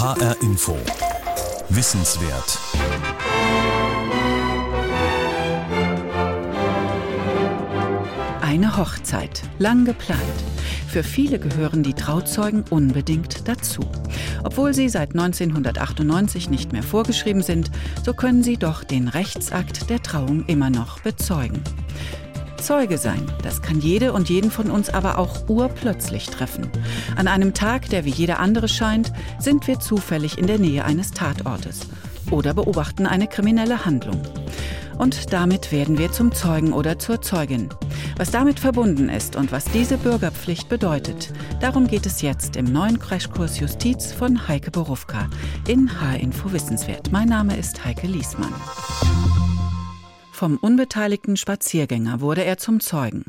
HR Info. Wissenswert. Eine Hochzeit, lang geplant. Für viele gehören die Trauzeugen unbedingt dazu. Obwohl sie seit 1998 nicht mehr vorgeschrieben sind, so können sie doch den Rechtsakt der Trauung immer noch bezeugen. Zeuge sein, das kann jede und jeden von uns aber auch urplötzlich treffen. An einem Tag, der wie jeder andere scheint, sind wir zufällig in der Nähe eines Tatortes oder beobachten eine kriminelle Handlung. Und damit werden wir zum Zeugen oder zur Zeugin. Was damit verbunden ist und was diese Bürgerpflicht bedeutet, darum geht es jetzt im neuen Crashkurs Justiz von Heike Borufka in H-Info Wissenswert. Mein Name ist Heike Liesmann. Vom unbeteiligten Spaziergänger wurde er zum Zeugen.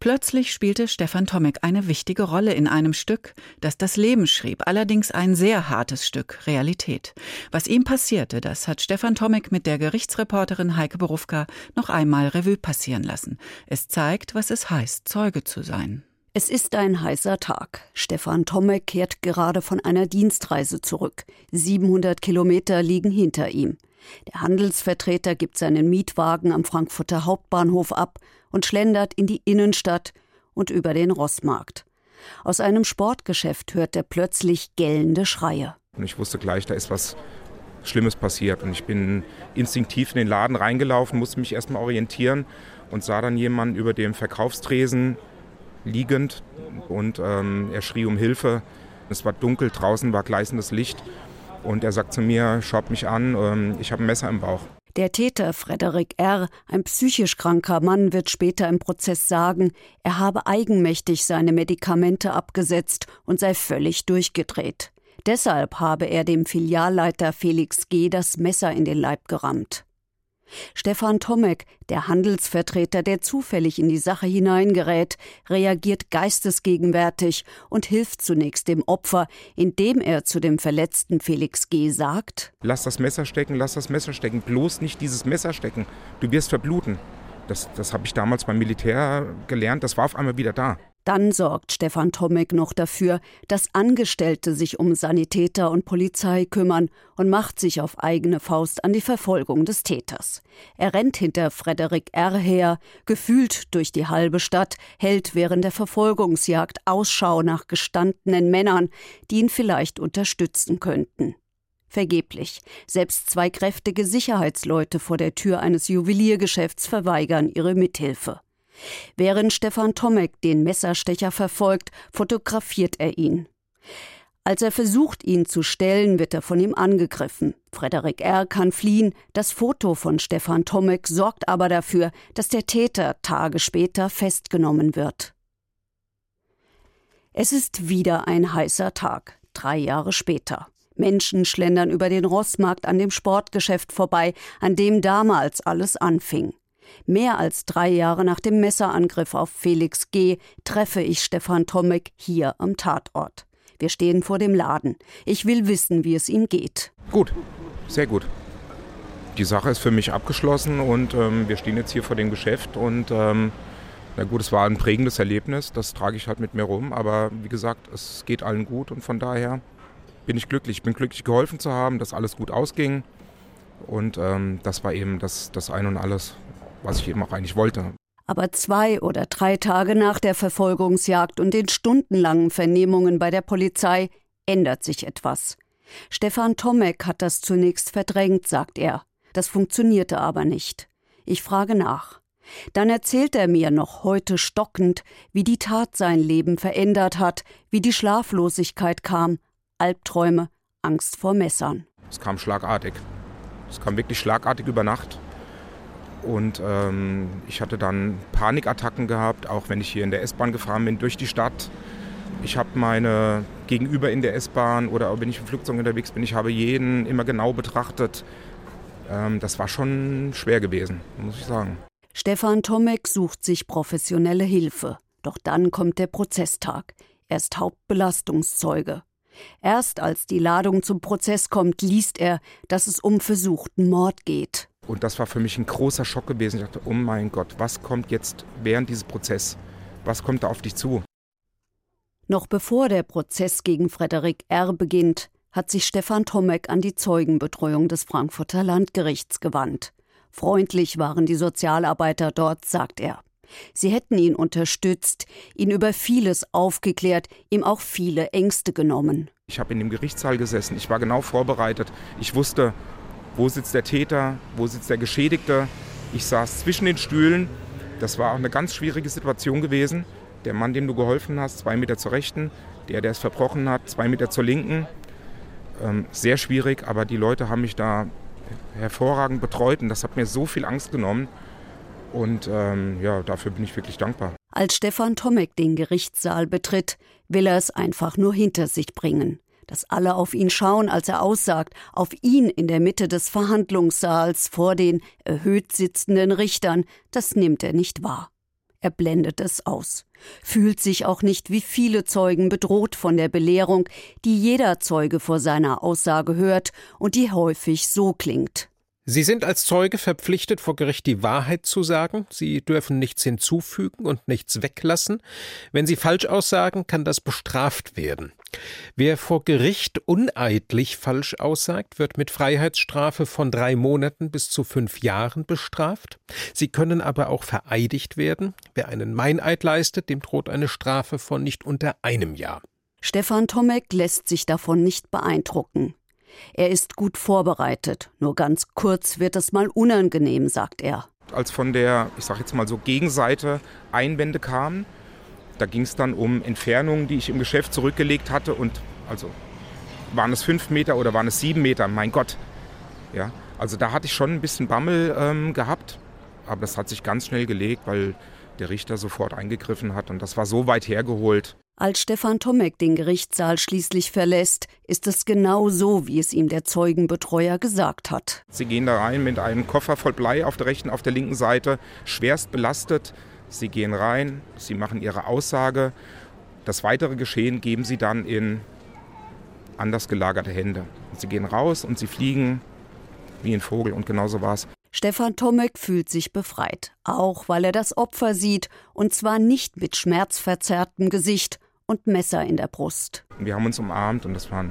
Plötzlich spielte Stefan Tomek eine wichtige Rolle in einem Stück, das das Leben schrieb, allerdings ein sehr hartes Stück Realität. Was ihm passierte, das hat Stefan Tomek mit der Gerichtsreporterin Heike Berufka noch einmal Revue passieren lassen. Es zeigt, was es heißt, Zeuge zu sein. Es ist ein heißer Tag. Stefan Tomek kehrt gerade von einer Dienstreise zurück. 700 Kilometer liegen hinter ihm. Der Handelsvertreter gibt seinen Mietwagen am Frankfurter Hauptbahnhof ab und schlendert in die Innenstadt und über den Rossmarkt. Aus einem Sportgeschäft hört er plötzlich gellende Schreie. Und ich wusste gleich, da ist was Schlimmes passiert. Und ich bin instinktiv in den Laden reingelaufen, musste mich erstmal orientieren und sah dann jemanden über dem Verkaufstresen liegend und ähm, er schrie um Hilfe. Es war dunkel, draußen war gleißendes Licht und er sagt zu mir, schaut mich an, ähm, ich habe ein Messer im Bauch. Der Täter Frederik R., ein psychisch kranker Mann, wird später im Prozess sagen, er habe eigenmächtig seine Medikamente abgesetzt und sei völlig durchgedreht. Deshalb habe er dem Filialleiter Felix G. das Messer in den Leib gerammt. Stefan Tomek, der Handelsvertreter, der zufällig in die Sache hineingerät, reagiert geistesgegenwärtig und hilft zunächst dem Opfer, indem er zu dem verletzten Felix G. sagt: Lass das Messer stecken, lass das Messer stecken, bloß nicht dieses Messer stecken. Du wirst verbluten. Das, das habe ich damals beim Militär gelernt, das war auf einmal wieder da. Dann sorgt Stefan Tomek noch dafür, dass Angestellte sich um Sanitäter und Polizei kümmern und macht sich auf eigene Faust an die Verfolgung des Täters. Er rennt hinter Frederik R. her, gefühlt durch die halbe Stadt, hält während der Verfolgungsjagd Ausschau nach gestandenen Männern, die ihn vielleicht unterstützen könnten. Vergeblich. Selbst zwei kräftige Sicherheitsleute vor der Tür eines Juweliergeschäfts verweigern ihre Mithilfe. Während Stefan Tomek den Messerstecher verfolgt, fotografiert er ihn. Als er versucht, ihn zu stellen, wird er von ihm angegriffen. Frederik R. kann fliehen. Das Foto von Stefan Tomek sorgt aber dafür, dass der Täter Tage später festgenommen wird. Es ist wieder ein heißer Tag, drei Jahre später. Menschen schlendern über den Rossmarkt an dem Sportgeschäft vorbei, an dem damals alles anfing. Mehr als drei Jahre nach dem Messerangriff auf Felix G. treffe ich Stefan Tomek hier am Tatort. Wir stehen vor dem Laden. Ich will wissen, wie es ihm geht. Gut, sehr gut. Die Sache ist für mich abgeschlossen und ähm, wir stehen jetzt hier vor dem Geschäft und ähm, na gut, es war ein prägendes Erlebnis, das trage ich halt mit mir rum, aber wie gesagt, es geht allen gut und von daher bin ich glücklich. Ich bin glücklich geholfen zu haben, dass alles gut ausging und ähm, das war eben das, das Ein und Alles was ich eben auch eigentlich wollte. Aber zwei oder drei Tage nach der Verfolgungsjagd und den stundenlangen Vernehmungen bei der Polizei ändert sich etwas. Stefan Tomek hat das zunächst verdrängt, sagt er. Das funktionierte aber nicht. Ich frage nach. Dann erzählt er mir noch heute stockend, wie die Tat sein Leben verändert hat, wie die Schlaflosigkeit kam, Albträume, Angst vor Messern. Es kam schlagartig. Es kam wirklich schlagartig über Nacht. Und ähm, ich hatte dann Panikattacken gehabt, auch wenn ich hier in der S-Bahn gefahren bin durch die Stadt. Ich habe meine Gegenüber in der S-Bahn oder wenn ich im Flugzeug unterwegs bin, ich habe jeden immer genau betrachtet. Ähm, das war schon schwer gewesen, muss ich sagen. Stefan Tomek sucht sich professionelle Hilfe. Doch dann kommt der Prozesstag. Er ist Hauptbelastungszeuge. Erst als die Ladung zum Prozess kommt, liest er, dass es um versuchten Mord geht. Und das war für mich ein großer Schock gewesen. Ich dachte, oh mein Gott, was kommt jetzt während dieses Prozesses? Was kommt da auf dich zu? Noch bevor der Prozess gegen Frederik R. beginnt, hat sich Stefan Tomek an die Zeugenbetreuung des Frankfurter Landgerichts gewandt. Freundlich waren die Sozialarbeiter dort, sagt er. Sie hätten ihn unterstützt, ihn über vieles aufgeklärt, ihm auch viele Ängste genommen. Ich habe in dem Gerichtssaal gesessen, ich war genau vorbereitet. Ich wusste, wo sitzt der Täter, wo sitzt der Geschädigte. Ich saß zwischen den Stühlen. Das war auch eine ganz schwierige Situation gewesen. Der Mann, dem du geholfen hast, zwei Meter zur Rechten. Der, der es verbrochen hat, zwei Meter zur Linken. Ähm, sehr schwierig, aber die Leute haben mich da hervorragend betreut und das hat mir so viel Angst genommen. Und ähm, ja, dafür bin ich wirklich dankbar. Als Stefan Tomek den Gerichtssaal betritt, will er es einfach nur hinter sich bringen. Dass alle auf ihn schauen, als er aussagt, auf ihn in der Mitte des Verhandlungssaals vor den erhöht sitzenden Richtern, das nimmt er nicht wahr. Er blendet es aus, fühlt sich auch nicht wie viele Zeugen bedroht von der Belehrung, die jeder Zeuge vor seiner Aussage hört und die häufig so klingt. Sie sind als Zeuge verpflichtet, vor Gericht die Wahrheit zu sagen. Sie dürfen nichts hinzufügen und nichts weglassen. Wenn Sie falsch aussagen, kann das bestraft werden. Wer vor Gericht uneidlich falsch aussagt, wird mit Freiheitsstrafe von drei Monaten bis zu fünf Jahren bestraft. Sie können aber auch vereidigt werden. Wer einen Meineid leistet, dem droht eine Strafe von nicht unter einem Jahr. Stefan Tomek lässt sich davon nicht beeindrucken. Er ist gut vorbereitet, nur ganz kurz wird es mal unangenehm, sagt er. Als von der, ich sag jetzt mal so, Gegenseite Einwände kamen, da ging es dann um Entfernungen, die ich im Geschäft zurückgelegt hatte und also waren es fünf Meter oder waren es sieben Meter, mein Gott. Ja, also da hatte ich schon ein bisschen Bammel ähm, gehabt, aber das hat sich ganz schnell gelegt, weil der Richter sofort eingegriffen hat und das war so weit hergeholt. Als Stefan Tomek den Gerichtssaal schließlich verlässt, ist es genau so, wie es ihm der Zeugenbetreuer gesagt hat. Sie gehen da rein mit einem Koffer voll Blei auf der rechten, auf der linken Seite, schwerst belastet. Sie gehen rein, sie machen ihre Aussage. Das weitere Geschehen geben sie dann in anders gelagerte Hände. Sie gehen raus und sie fliegen wie ein Vogel und genauso war es. Stefan Tomek fühlt sich befreit, auch weil er das Opfer sieht, und zwar nicht mit schmerzverzerrtem Gesicht und Messer in der Brust. Wir haben uns umarmt und das war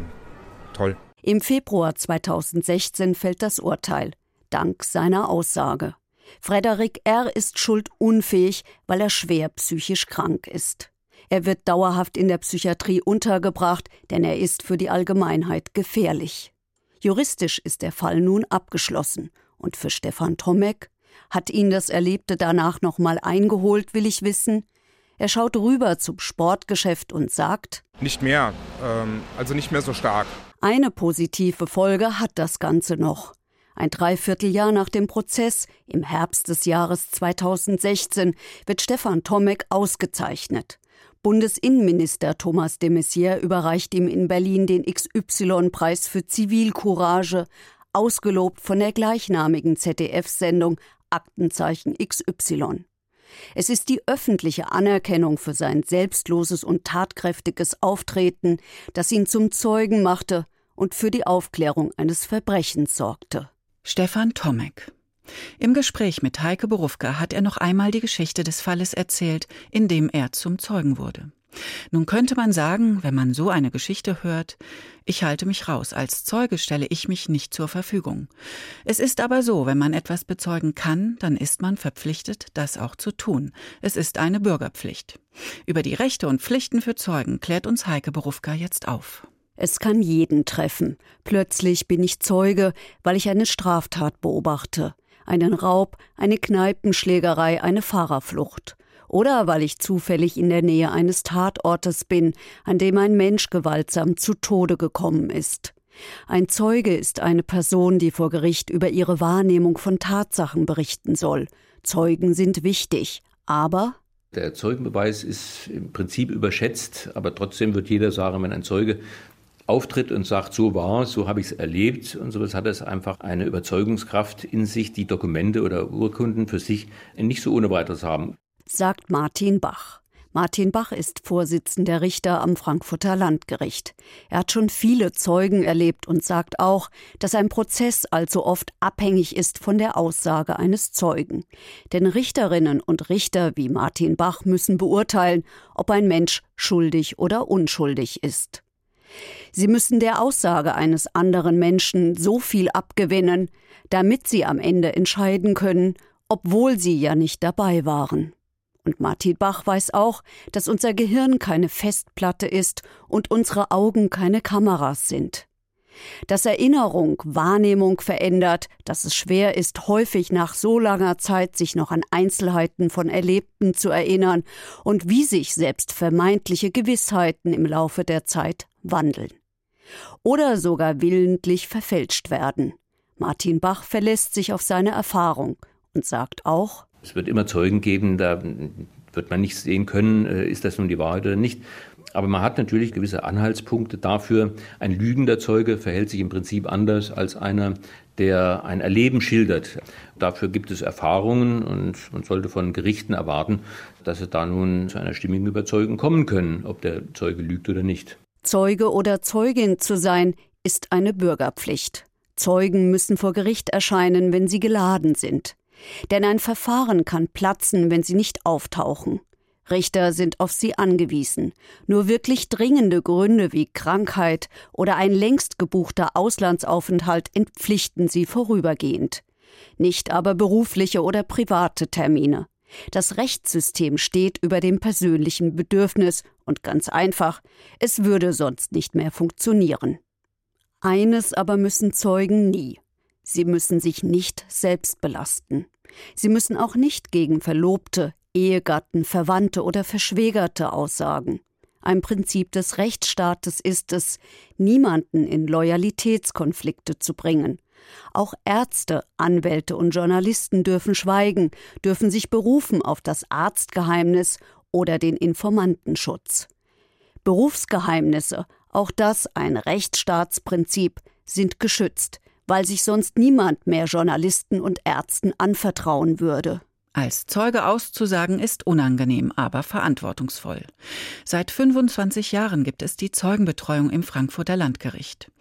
toll. Im Februar 2016 fällt das Urteil, dank seiner Aussage. Frederik R. ist schuldunfähig, weil er schwer psychisch krank ist. Er wird dauerhaft in der Psychiatrie untergebracht, denn er ist für die Allgemeinheit gefährlich. Juristisch ist der Fall nun abgeschlossen und für Stefan Tomek? Hat ihn das Erlebte danach nochmal eingeholt, will ich wissen? Er schaut rüber zum Sportgeschäft und sagt: Nicht mehr, ähm, also nicht mehr so stark. Eine positive Folge hat das Ganze noch. Ein Dreivierteljahr nach dem Prozess, im Herbst des Jahres 2016, wird Stefan Tomek ausgezeichnet. Bundesinnenminister Thomas de Maizière überreicht ihm in Berlin den XY-Preis für Zivilcourage, ausgelobt von der gleichnamigen ZDF-Sendung Aktenzeichen XY. Es ist die öffentliche Anerkennung für sein selbstloses und tatkräftiges Auftreten, das ihn zum Zeugen machte und für die Aufklärung eines Verbrechens sorgte. Stefan Tomek. Im Gespräch mit Heike Berufka hat er noch einmal die Geschichte des Falles erzählt, in dem er zum Zeugen wurde. Nun könnte man sagen, wenn man so eine Geschichte hört, ich halte mich raus, als Zeuge stelle ich mich nicht zur Verfügung. Es ist aber so, wenn man etwas bezeugen kann, dann ist man verpflichtet, das auch zu tun. Es ist eine Bürgerpflicht. Über die Rechte und Pflichten für Zeugen klärt uns Heike Berufka jetzt auf. Es kann jeden treffen. Plötzlich bin ich Zeuge, weil ich eine Straftat beobachte. Einen Raub, eine Kneipenschlägerei, eine Fahrerflucht oder weil ich zufällig in der Nähe eines Tatortes bin, an dem ein Mensch gewaltsam zu Tode gekommen ist. Ein Zeuge ist eine Person, die vor Gericht über ihre Wahrnehmung von Tatsachen berichten soll. Zeugen sind wichtig, aber der Zeugenbeweis ist im Prinzip überschätzt, aber trotzdem wird jeder sagen, wenn ein Zeuge auftritt und sagt, so war es, so habe ich es erlebt und sowas hat es einfach eine Überzeugungskraft in sich, die Dokumente oder Urkunden für sich nicht so ohne weiteres haben sagt Martin Bach. Martin Bach ist Vorsitzender Richter am Frankfurter Landgericht. Er hat schon viele Zeugen erlebt und sagt auch, dass ein Prozess allzu oft abhängig ist von der Aussage eines Zeugen. Denn Richterinnen und Richter wie Martin Bach müssen beurteilen, ob ein Mensch schuldig oder unschuldig ist. Sie müssen der Aussage eines anderen Menschen so viel abgewinnen, damit sie am Ende entscheiden können, obwohl sie ja nicht dabei waren. Und Martin Bach weiß auch, dass unser Gehirn keine Festplatte ist und unsere Augen keine Kameras sind. Dass Erinnerung Wahrnehmung verändert, dass es schwer ist, häufig nach so langer Zeit sich noch an Einzelheiten von Erlebten zu erinnern und wie sich selbst vermeintliche Gewissheiten im Laufe der Zeit wandeln. Oder sogar willentlich verfälscht werden. Martin Bach verlässt sich auf seine Erfahrung und sagt auch, es wird immer Zeugen geben, da wird man nicht sehen können, äh, ist das nun die Wahrheit oder nicht. Aber man hat natürlich gewisse Anhaltspunkte dafür. Ein lügender Zeuge verhält sich im Prinzip anders als einer, der ein Erleben schildert. Dafür gibt es Erfahrungen und man sollte von Gerichten erwarten, dass es da nun zu einer stimmigen Überzeugung kommen können, ob der Zeuge lügt oder nicht. Zeuge oder Zeugin zu sein, ist eine Bürgerpflicht. Zeugen müssen vor Gericht erscheinen, wenn sie geladen sind. Denn ein Verfahren kann platzen, wenn sie nicht auftauchen. Richter sind auf sie angewiesen. Nur wirklich dringende Gründe wie Krankheit oder ein längst gebuchter Auslandsaufenthalt entpflichten sie vorübergehend. Nicht aber berufliche oder private Termine. Das Rechtssystem steht über dem persönlichen Bedürfnis und ganz einfach, es würde sonst nicht mehr funktionieren. Eines aber müssen Zeugen nie. Sie müssen sich nicht selbst belasten. Sie müssen auch nicht gegen Verlobte, Ehegatten, Verwandte oder Verschwägerte aussagen. Ein Prinzip des Rechtsstaates ist es, niemanden in Loyalitätskonflikte zu bringen. Auch Ärzte, Anwälte und Journalisten dürfen schweigen, dürfen sich berufen auf das Arztgeheimnis oder den Informantenschutz. Berufsgeheimnisse, auch das ein Rechtsstaatsprinzip, sind geschützt, weil sich sonst niemand mehr Journalisten und Ärzten anvertrauen würde. Als Zeuge auszusagen ist unangenehm, aber verantwortungsvoll. Seit 25 Jahren gibt es die Zeugenbetreuung im Frankfurter Landgericht.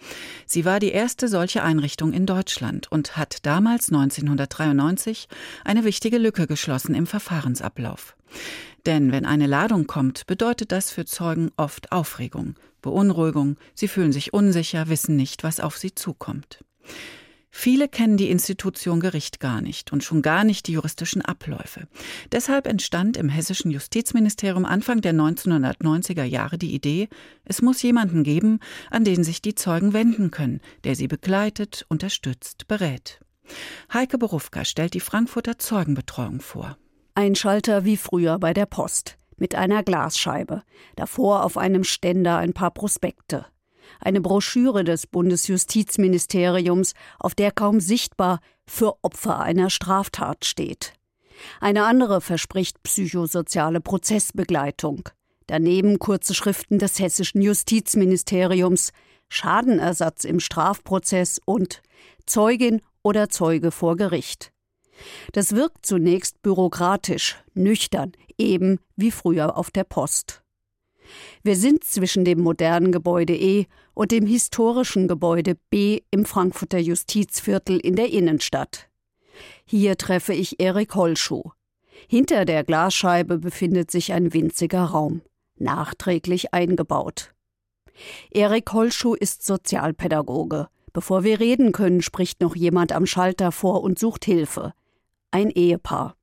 Sie war die erste solche Einrichtung in Deutschland und hat damals 1993 eine wichtige Lücke geschlossen im Verfahrensablauf. Denn wenn eine Ladung kommt, bedeutet das für Zeugen oft Aufregung, Beunruhigung, sie fühlen sich unsicher, wissen nicht, was auf sie zukommt. Viele kennen die Institution Gericht gar nicht und schon gar nicht die juristischen Abläufe. Deshalb entstand im hessischen Justizministerium Anfang der 1990er Jahre die Idee, es muss jemanden geben, an den sich die Zeugen wenden können, der sie begleitet, unterstützt, berät. Heike Berufka stellt die Frankfurter Zeugenbetreuung vor. Ein Schalter wie früher bei der Post mit einer Glasscheibe, davor auf einem Ständer ein paar Prospekte eine Broschüre des Bundesjustizministeriums, auf der kaum sichtbar für Opfer einer Straftat steht. Eine andere verspricht psychosoziale Prozessbegleitung. Daneben kurze Schriften des hessischen Justizministeriums, Schadenersatz im Strafprozess und Zeugin oder Zeuge vor Gericht. Das wirkt zunächst bürokratisch, nüchtern, eben wie früher auf der Post. Wir sind zwischen dem modernen Gebäude E und dem historischen Gebäude B im Frankfurter Justizviertel in der Innenstadt. Hier treffe ich Erik Holschuh. Hinter der Glasscheibe befindet sich ein winziger Raum, nachträglich eingebaut. Erik Holschuh ist Sozialpädagoge. Bevor wir reden können, spricht noch jemand am Schalter vor und sucht Hilfe. Ein Ehepaar.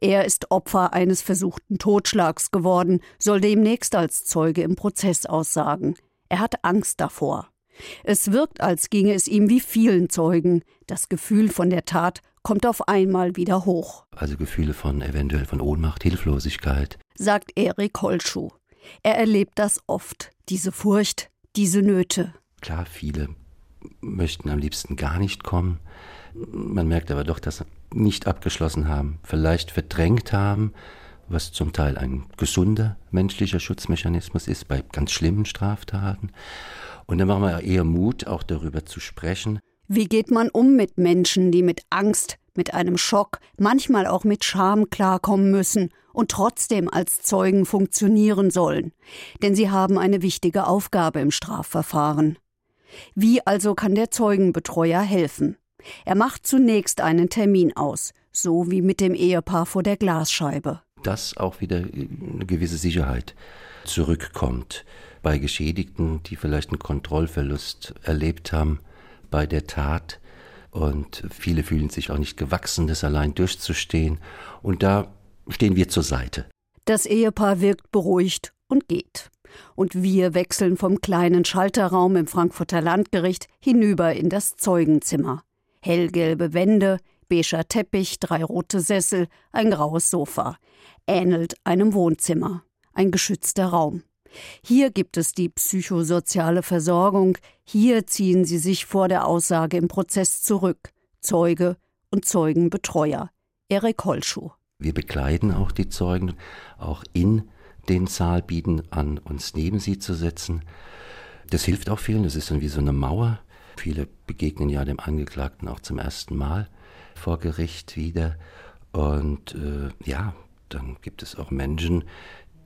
Er ist Opfer eines versuchten Totschlags geworden, soll demnächst als Zeuge im Prozess aussagen. Er hat Angst davor. Es wirkt, als ginge es ihm wie vielen Zeugen. Das Gefühl von der Tat kommt auf einmal wieder hoch. Also Gefühle von eventuell von Ohnmacht, Hilflosigkeit, sagt Erik Holschuh. Er erlebt das oft, diese Furcht, diese Nöte. Klar, viele möchten am liebsten gar nicht kommen. Man merkt aber doch, dass sie nicht abgeschlossen haben, vielleicht verdrängt haben, was zum Teil ein gesunder menschlicher Schutzmechanismus ist bei ganz schlimmen Straftaten. Und dann machen wir eher Mut, auch darüber zu sprechen. Wie geht man um mit Menschen, die mit Angst, mit einem Schock, manchmal auch mit Scham klarkommen müssen und trotzdem als Zeugen funktionieren sollen? Denn sie haben eine wichtige Aufgabe im Strafverfahren. Wie also kann der Zeugenbetreuer helfen? Er macht zunächst einen Termin aus, so wie mit dem Ehepaar vor der Glasscheibe. Das auch wieder eine gewisse Sicherheit zurückkommt. Bei Geschädigten, die vielleicht einen Kontrollverlust erlebt haben bei der Tat. Und viele fühlen sich auch nicht gewachsen, das allein durchzustehen. Und da stehen wir zur Seite. Das Ehepaar wirkt beruhigt und geht. Und wir wechseln vom kleinen Schalterraum im Frankfurter Landgericht hinüber in das Zeugenzimmer. Hellgelbe Wände, beiger Teppich, drei rote Sessel, ein graues Sofa. Ähnelt einem Wohnzimmer. Ein geschützter Raum. Hier gibt es die psychosoziale Versorgung, hier ziehen sie sich vor der Aussage im Prozess zurück. Zeuge und Zeugenbetreuer. Erik Holschuh. Wir begleiten auch die Zeugen, auch in den Saal bieten an, uns neben sie zu setzen. Das hilft auch vielen, das ist dann wie so eine Mauer. Viele begegnen ja dem Angeklagten auch zum ersten Mal vor Gericht wieder. Und äh, ja, dann gibt es auch Menschen,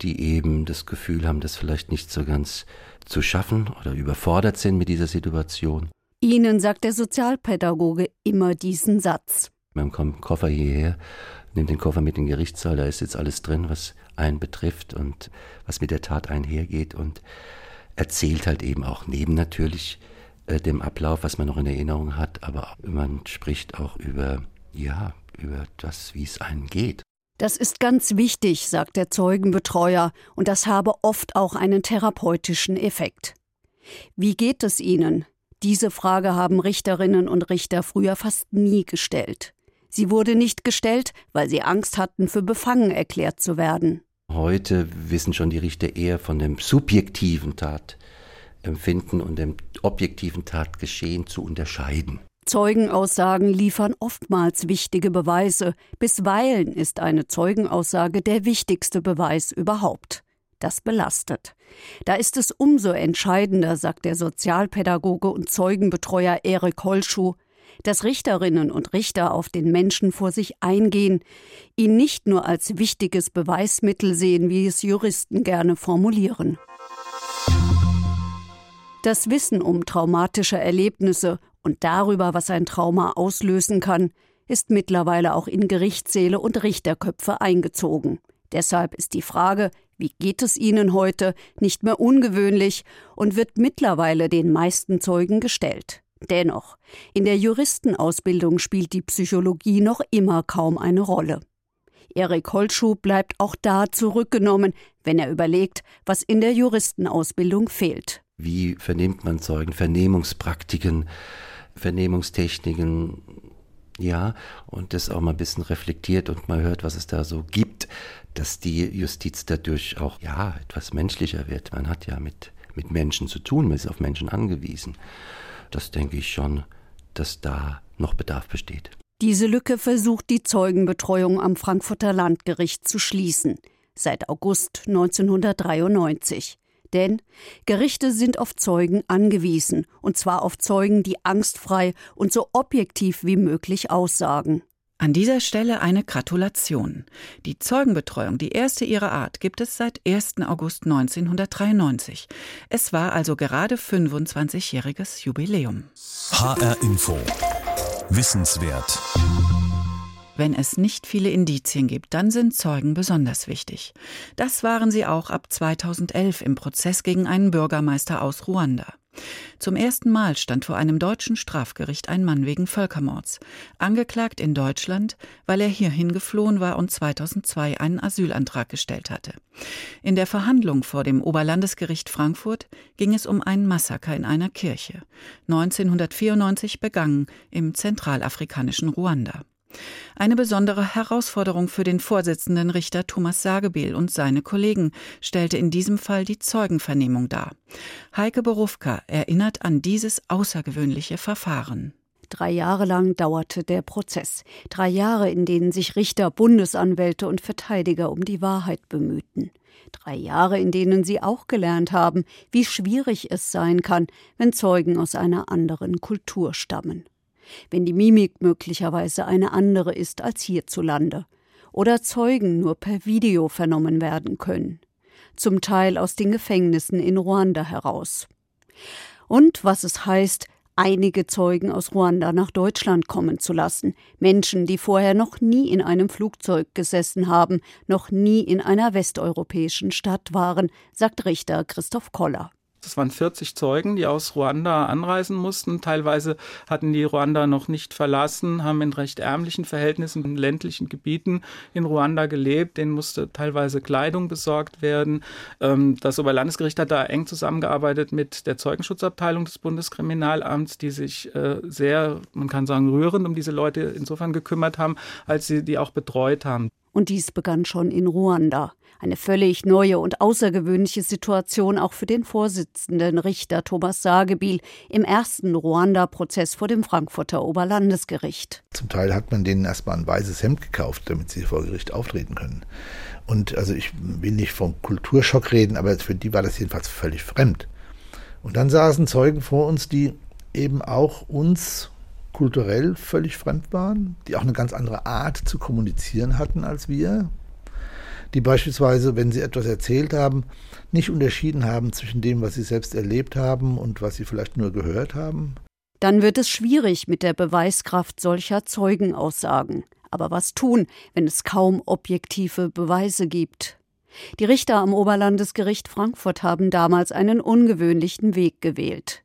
die eben das Gefühl haben, das vielleicht nicht so ganz zu schaffen oder überfordert sind mit dieser Situation. Ihnen sagt der Sozialpädagoge immer diesen Satz. Man kommt Koffer hierher, nimmt den Koffer mit in den Gerichtssaal, da ist jetzt alles drin, was einen betrifft und was mit der Tat einhergeht und erzählt halt eben auch neben natürlich äh, dem Ablauf, was man noch in Erinnerung hat, aber man spricht auch über, ja, über das, wie es einem geht. Das ist ganz wichtig, sagt der Zeugenbetreuer, und das habe oft auch einen therapeutischen Effekt. Wie geht es Ihnen? Diese Frage haben Richterinnen und Richter früher fast nie gestellt. Sie wurde nicht gestellt, weil sie Angst hatten, für befangen erklärt zu werden. Heute wissen schon die Richter eher von dem subjektiven Tatempfinden und dem objektiven Tatgeschehen zu unterscheiden. Zeugenaussagen liefern oftmals wichtige Beweise. Bisweilen ist eine Zeugenaussage der wichtigste Beweis überhaupt. Das belastet. Da ist es umso entscheidender, sagt der Sozialpädagoge und Zeugenbetreuer Erik Holschuh, dass Richterinnen und Richter auf den Menschen vor sich eingehen, ihn nicht nur als wichtiges Beweismittel sehen, wie es Juristen gerne formulieren. Das Wissen um traumatische Erlebnisse und darüber, was ein Trauma auslösen kann, ist mittlerweile auch in Gerichtssäle und Richterköpfe eingezogen. Deshalb ist die Frage, wie geht es Ihnen heute, nicht mehr ungewöhnlich und wird mittlerweile den meisten Zeugen gestellt. Dennoch, in der Juristenausbildung spielt die Psychologie noch immer kaum eine Rolle. Erik Holtschuh bleibt auch da zurückgenommen, wenn er überlegt, was in der Juristenausbildung fehlt. Wie vernimmt man Zeugen? Vernehmungspraktiken, Vernehmungstechniken, ja, und das auch mal ein bisschen reflektiert und mal hört, was es da so gibt, dass die Justiz dadurch auch, ja, etwas menschlicher wird. Man hat ja mit, mit Menschen zu tun, man ist auf Menschen angewiesen. Das denke ich schon, dass da noch Bedarf besteht. Diese Lücke versucht die Zeugenbetreuung am Frankfurter Landgericht zu schließen. Seit August 1993. Denn Gerichte sind auf Zeugen angewiesen, und zwar auf Zeugen, die angstfrei und so objektiv wie möglich aussagen. An dieser Stelle eine Gratulation. Die Zeugenbetreuung, die erste ihrer Art, gibt es seit 1. August 1993. Es war also gerade 25-jähriges Jubiläum. HR Info. Wissenswert. Wenn es nicht viele Indizien gibt, dann sind Zeugen besonders wichtig. Das waren sie auch ab 2011 im Prozess gegen einen Bürgermeister aus Ruanda. Zum ersten Mal stand vor einem deutschen Strafgericht ein Mann wegen Völkermords, angeklagt in Deutschland, weil er hierhin geflohen war und 2002 einen Asylantrag gestellt hatte. In der Verhandlung vor dem Oberlandesgericht Frankfurt ging es um ein Massaker in einer Kirche, 1994 begangen im zentralafrikanischen Ruanda. Eine besondere Herausforderung für den Vorsitzenden Richter Thomas Sagebiel und seine Kollegen stellte in diesem Fall die Zeugenvernehmung dar. Heike Berufka erinnert an dieses außergewöhnliche Verfahren. Drei Jahre lang dauerte der Prozess. Drei Jahre, in denen sich Richter, Bundesanwälte und Verteidiger um die Wahrheit bemühten. Drei Jahre, in denen sie auch gelernt haben, wie schwierig es sein kann, wenn Zeugen aus einer anderen Kultur stammen wenn die Mimik möglicherweise eine andere ist als hierzulande oder Zeugen nur per Video vernommen werden können, zum Teil aus den Gefängnissen in Ruanda heraus. Und was es heißt, einige Zeugen aus Ruanda nach Deutschland kommen zu lassen. Menschen, die vorher noch nie in einem Flugzeug gesessen haben, noch nie in einer westeuropäischen Stadt waren, sagt Richter Christoph Koller. Das waren 40 Zeugen, die aus Ruanda anreisen mussten. Teilweise hatten die Ruanda noch nicht verlassen, haben in recht ärmlichen Verhältnissen in ländlichen Gebieten in Ruanda gelebt. Denen musste teilweise Kleidung besorgt werden. Ähm, das Oberlandesgericht hat da eng zusammengearbeitet mit der Zeugenschutzabteilung des Bundeskriminalamts, die sich äh, sehr, man kann sagen, rührend um diese Leute insofern gekümmert haben, als sie die auch betreut haben. Und dies begann schon in Ruanda. Eine völlig neue und außergewöhnliche Situation auch für den Vorsitzenden Richter Thomas Sagebiel im ersten Ruanda-Prozess vor dem Frankfurter Oberlandesgericht. Zum Teil hat man denen erstmal ein weißes Hemd gekauft, damit sie vor Gericht auftreten können. Und also ich will nicht vom Kulturschock reden, aber für die war das jedenfalls völlig fremd. Und dann saßen Zeugen vor uns, die eben auch uns kulturell völlig fremd waren, die auch eine ganz andere Art zu kommunizieren hatten als wir, die beispielsweise, wenn sie etwas erzählt haben, nicht unterschieden haben zwischen dem, was sie selbst erlebt haben und was sie vielleicht nur gehört haben. Dann wird es schwierig mit der Beweiskraft solcher Zeugenaussagen. Aber was tun, wenn es kaum objektive Beweise gibt? Die Richter am Oberlandesgericht Frankfurt haben damals einen ungewöhnlichen Weg gewählt.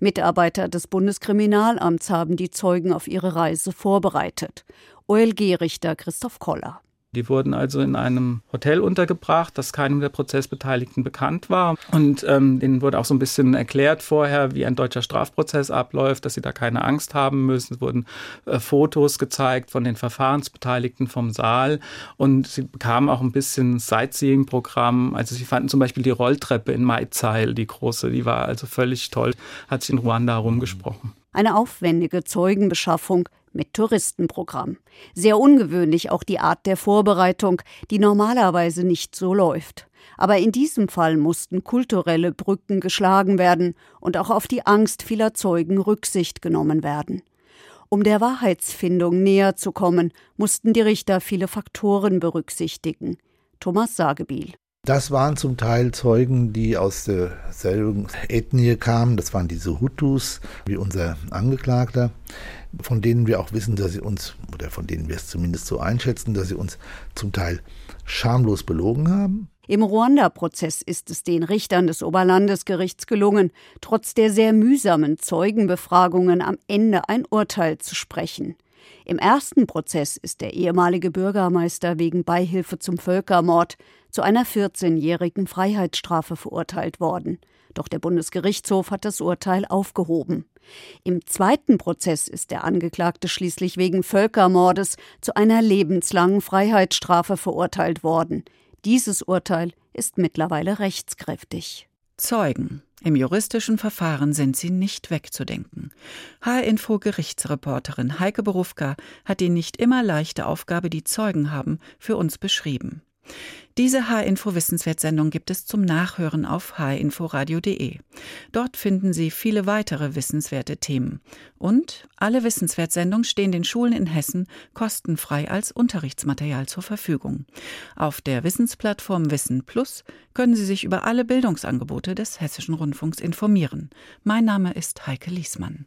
Mitarbeiter des Bundeskriminalamts haben die Zeugen auf ihre Reise vorbereitet. OLG-Richter Christoph Koller. Die wurden also in einem Hotel untergebracht, das keinem der Prozessbeteiligten bekannt war. Und ähm, denen wurde auch so ein bisschen erklärt vorher, wie ein deutscher Strafprozess abläuft, dass sie da keine Angst haben müssen. Es wurden äh, Fotos gezeigt von den Verfahrensbeteiligten vom Saal und sie bekamen auch ein bisschen Sightseeing-Programm. Also sie fanden zum Beispiel die Rolltreppe in Maizeil, die große, die war also völlig toll, hat sich in Ruanda herumgesprochen. Eine aufwendige Zeugenbeschaffung mit Touristenprogramm. Sehr ungewöhnlich auch die Art der Vorbereitung, die normalerweise nicht so läuft. Aber in diesem Fall mussten kulturelle Brücken geschlagen werden und auch auf die Angst vieler Zeugen Rücksicht genommen werden. Um der Wahrheitsfindung näher zu kommen, mussten die Richter viele Faktoren berücksichtigen. Thomas Sagebiel. Das waren zum Teil Zeugen, die aus derselben Ethnie kamen. Das waren diese Hutus, wie unser Angeklagter von denen wir auch wissen, dass sie uns, oder von denen wir es zumindest so einschätzen, dass sie uns zum Teil schamlos belogen haben. Im Ruanda-Prozess ist es den Richtern des Oberlandesgerichts gelungen, trotz der sehr mühsamen Zeugenbefragungen am Ende ein Urteil zu sprechen. Im ersten Prozess ist der ehemalige Bürgermeister wegen Beihilfe zum Völkermord zu einer 14-jährigen Freiheitsstrafe verurteilt worden. Doch der Bundesgerichtshof hat das Urteil aufgehoben. Im zweiten Prozess ist der Angeklagte schließlich wegen Völkermordes zu einer lebenslangen Freiheitsstrafe verurteilt worden. Dieses Urteil ist mittlerweile rechtskräftig. Zeugen. Im juristischen Verfahren sind sie nicht wegzudenken. H-Info-Gerichtsreporterin Heike Berufka hat die nicht immer leichte Aufgabe, die Zeugen haben, für uns beschrieben. Diese H-Info-Wissenswert-Sendung gibt es zum Nachhören auf hinforadio.de. Dort finden Sie viele weitere wissenswerte Themen. Und alle Wissenswert-Sendungen stehen den Schulen in Hessen kostenfrei als Unterrichtsmaterial zur Verfügung. Auf der Wissensplattform Wissen Plus können Sie sich über alle Bildungsangebote des Hessischen Rundfunks informieren. Mein Name ist Heike Liesmann.